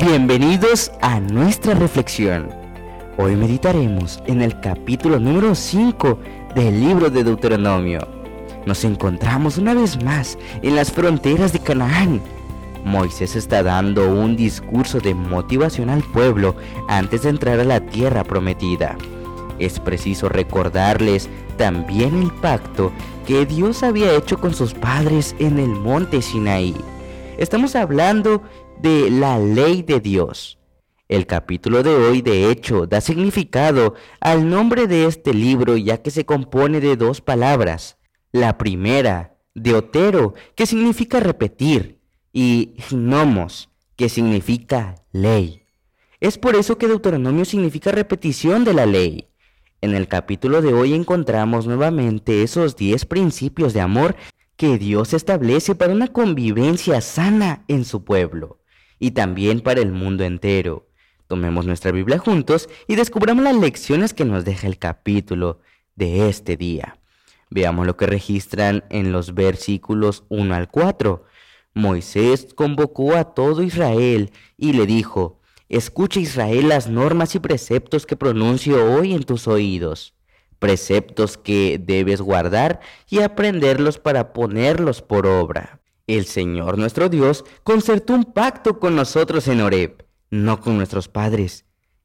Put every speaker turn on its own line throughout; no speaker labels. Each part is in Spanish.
Bienvenidos a nuestra reflexión. Hoy meditaremos en el capítulo número 5 del libro de Deuteronomio. Nos encontramos una vez más en las fronteras de Canaán. Moisés está dando un discurso de motivación al pueblo antes de entrar a la tierra prometida. Es preciso recordarles también el pacto que Dios había hecho con sus padres en el monte Sinaí. Estamos hablando de la ley de Dios. El capítulo de hoy, de hecho, da significado al nombre de este libro ya que se compone de dos palabras. La primera, Deutero, que significa repetir, y gnomos, que significa ley. Es por eso que Deuteronomio significa repetición de la ley. En el capítulo de hoy encontramos nuevamente esos diez principios de amor que Dios establece para una convivencia sana en su pueblo y también para el mundo entero. Tomemos nuestra Biblia juntos y descubramos las lecciones que nos deja el capítulo de este día. Veamos lo que registran en los versículos 1 al 4. Moisés convocó a todo Israel y le dijo, Escucha Israel las normas y preceptos que pronuncio hoy en tus oídos, preceptos que debes guardar y aprenderlos para ponerlos por obra. El Señor nuestro Dios concertó un pacto con nosotros en Horeb, no con nuestros padres.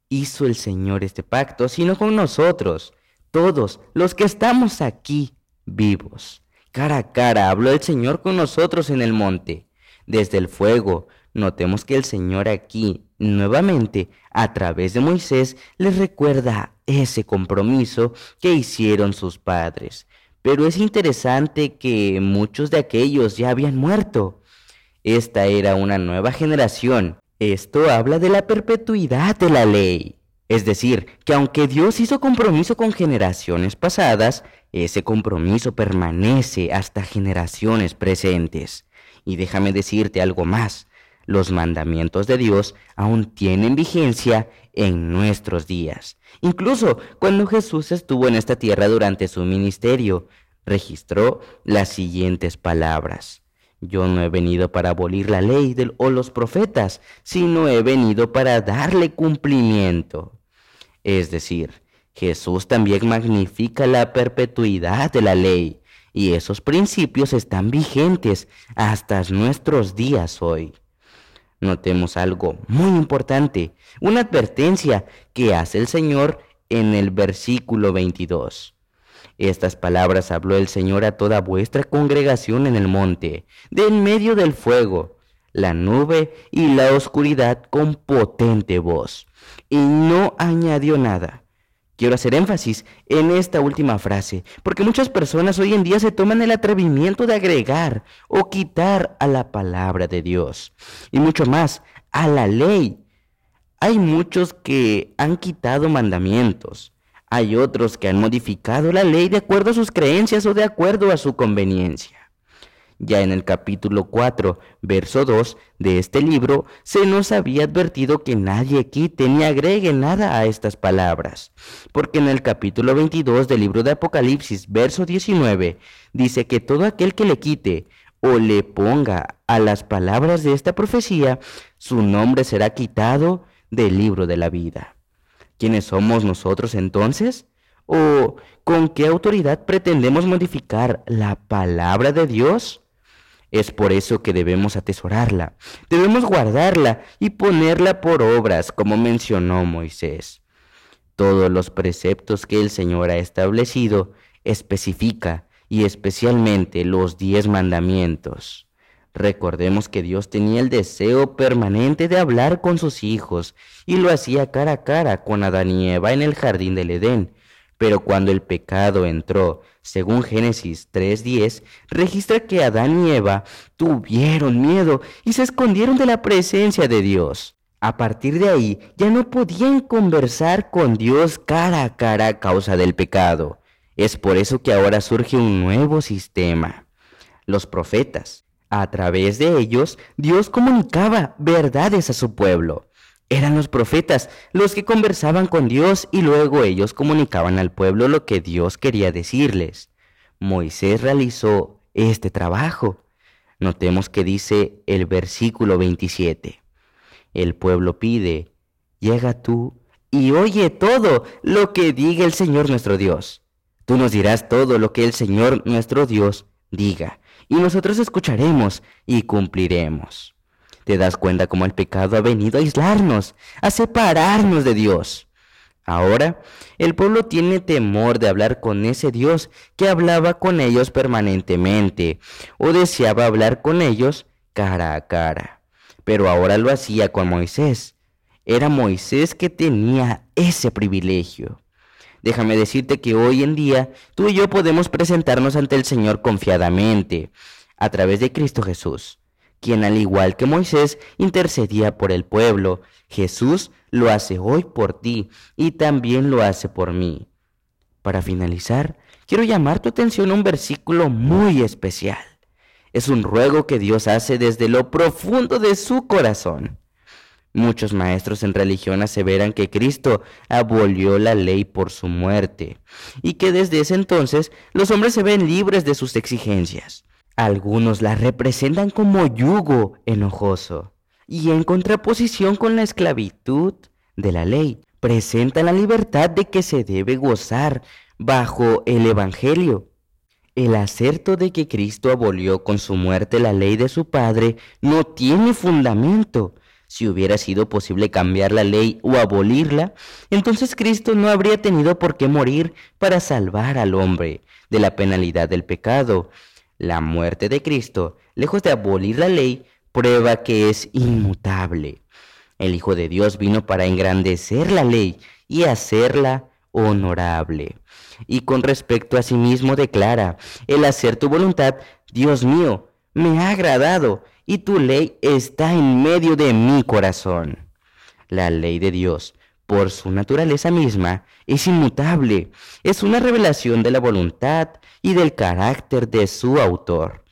Hizo el Señor este pacto, sino con nosotros, todos los que estamos aquí vivos. Cara a cara habló el Señor con nosotros en el monte. Desde el fuego, notemos que el Señor aquí, nuevamente, a través de Moisés, les recuerda ese compromiso que hicieron sus padres. Pero es interesante que muchos de aquellos ya habían muerto. Esta era una nueva generación. Esto habla de la perpetuidad de la ley. Es decir, que aunque Dios hizo compromiso con generaciones pasadas, ese compromiso permanece hasta generaciones presentes. Y déjame decirte algo más. Los mandamientos de Dios aún tienen vigencia en nuestros días. Incluso cuando Jesús estuvo en esta tierra durante su ministerio, registró las siguientes palabras. Yo no he venido para abolir la ley o los profetas, sino he venido para darle cumplimiento. Es decir, Jesús también magnifica la perpetuidad de la ley, y esos principios están vigentes hasta nuestros días hoy. Notemos algo muy importante, una advertencia que hace el Señor en el versículo 22. Estas palabras habló el Señor a toda vuestra congregación en el monte, de en medio del fuego, la nube y la oscuridad con potente voz. Y no añadió nada. Quiero hacer énfasis en esta última frase, porque muchas personas hoy en día se toman el atrevimiento de agregar o quitar a la palabra de Dios, y mucho más, a la ley. Hay muchos que han quitado mandamientos, hay otros que han modificado la ley de acuerdo a sus creencias o de acuerdo a su conveniencia. Ya en el capítulo 4, verso 2 de este libro, se nos había advertido que nadie quite ni agregue nada a estas palabras, porque en el capítulo 22 del libro de Apocalipsis, verso 19, dice que todo aquel que le quite o le ponga a las palabras de esta profecía, su nombre será quitado del libro de la vida. ¿Quiénes somos nosotros entonces? ¿O con qué autoridad pretendemos modificar la palabra de Dios? Es por eso que debemos atesorarla, debemos guardarla y ponerla por obras, como mencionó Moisés. Todos los preceptos que el Señor ha establecido especifica y especialmente los diez mandamientos. Recordemos que Dios tenía el deseo permanente de hablar con sus hijos y lo hacía cara a cara con Adán y Eva en el jardín del Edén. Pero cuando el pecado entró según Génesis 3.10, registra que Adán y Eva tuvieron miedo y se escondieron de la presencia de Dios. A partir de ahí ya no podían conversar con Dios cara a cara a causa del pecado. Es por eso que ahora surge un nuevo sistema. Los profetas. A través de ellos, Dios comunicaba verdades a su pueblo. Eran los profetas los que conversaban con Dios y luego ellos comunicaban al pueblo lo que Dios quería decirles. Moisés realizó este trabajo. Notemos que dice el versículo 27. El pueblo pide, llega tú y oye todo lo que diga el Señor nuestro Dios. Tú nos dirás todo lo que el Señor nuestro Dios diga, y nosotros escucharemos y cumpliremos. ¿Te das cuenta cómo el pecado ha venido a aislarnos, a separarnos de Dios? Ahora, el pueblo tiene temor de hablar con ese Dios que hablaba con ellos permanentemente, o deseaba hablar con ellos cara a cara. Pero ahora lo hacía con Moisés. Era Moisés que tenía ese privilegio. Déjame decirte que hoy en día tú y yo podemos presentarnos ante el Señor confiadamente, a través de Cristo Jesús, quien al igual que Moisés intercedía por el pueblo, Jesús lo hace hoy por ti y también lo hace por mí. Para finalizar, quiero llamar tu atención a un versículo muy especial. Es un ruego que Dios hace desde lo profundo de su corazón. Muchos maestros en religión aseveran que Cristo abolió la ley por su muerte y que desde ese entonces los hombres se ven libres de sus exigencias. Algunos la representan como yugo enojoso y en contraposición con la esclavitud de la ley, presentan la libertad de que se debe gozar bajo el Evangelio. El acerto de que Cristo abolió con su muerte la ley de su Padre no tiene fundamento, si hubiera sido posible cambiar la ley o abolirla, entonces Cristo no habría tenido por qué morir para salvar al hombre de la penalidad del pecado. La muerte de Cristo, lejos de abolir la ley, prueba que es inmutable. El Hijo de Dios vino para engrandecer la ley y hacerla honorable. Y con respecto a sí mismo declara, el hacer tu voluntad, Dios mío, me ha agradado y tu ley está en medio de mi corazón. La ley de Dios, por su naturaleza misma, es inmutable, es una revelación de la voluntad y del carácter de su autor.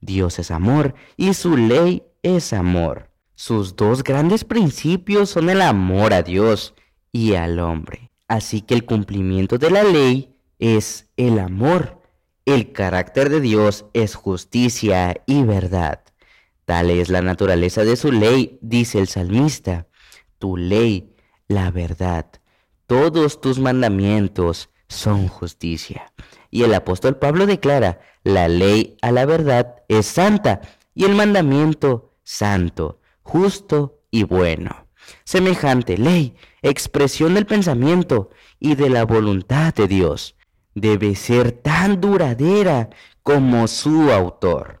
Dios es amor y su ley es amor. Sus dos grandes principios son el amor a Dios y al hombre. Así que el cumplimiento de la ley es el amor. El carácter de Dios es justicia y verdad. Tal es la naturaleza de su ley, dice el salmista. Tu ley, la verdad. Todos tus mandamientos son justicia. Y el apóstol Pablo declara, la ley a la verdad es santa y el mandamiento santo, justo y bueno. Semejante ley, expresión del pensamiento y de la voluntad de Dios, debe ser tan duradera como su autor.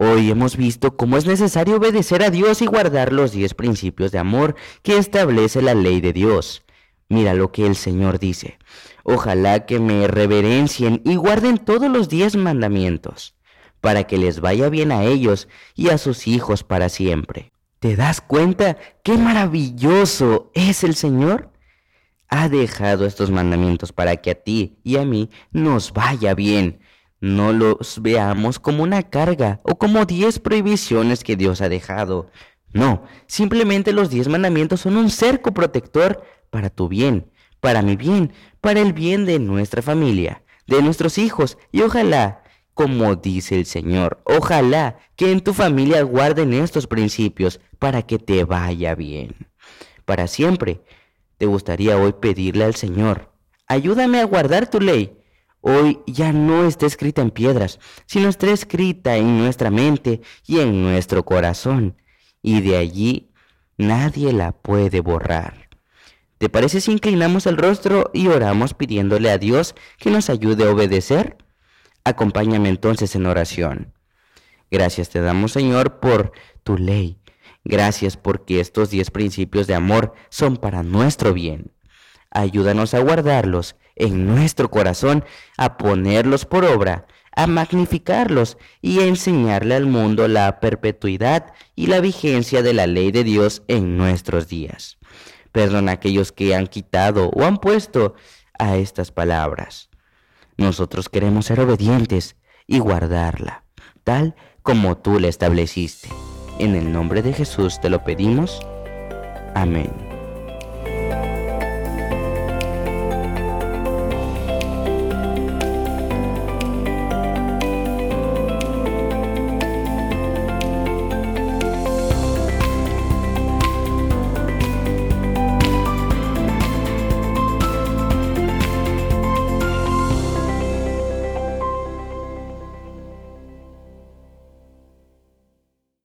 Hoy hemos visto cómo es necesario obedecer a Dios y guardar los diez principios de amor que establece la ley de Dios. Mira lo que el Señor dice. Ojalá que me reverencien y guarden todos los diez mandamientos, para que les vaya bien a ellos y a sus hijos para siempre. ¿Te das cuenta qué maravilloso es el Señor? Ha dejado estos mandamientos para que a ti y a mí nos vaya bien no los veamos como una carga o como diez prohibiciones que Dios ha dejado. No, simplemente los diez mandamientos son un cerco protector para tu bien, para mi bien, para el bien de nuestra familia, de nuestros hijos y ojalá, como dice el Señor, ojalá que en tu familia guarden estos principios para que te vaya bien. Para siempre, te gustaría hoy pedirle al Señor, ayúdame a guardar tu ley hoy ya no está escrita en piedras, sino está escrita en nuestra mente y en nuestro corazón, y de allí nadie la puede borrar. ¿Te parece si inclinamos el rostro y oramos pidiéndole a Dios que nos ayude a obedecer? Acompáñame entonces en oración. Gracias te damos, Señor, por tu ley. Gracias porque estos diez principios de amor son para nuestro bien. Ayúdanos a guardarlos en nuestro corazón, a ponerlos por obra, a magnificarlos y a enseñarle al mundo la perpetuidad y la vigencia de la ley de Dios en nuestros días. Perdona a aquellos que han quitado o han puesto a estas palabras. Nosotros queremos ser obedientes y guardarla, tal como tú la estableciste. En el nombre de Jesús te lo pedimos. Amén.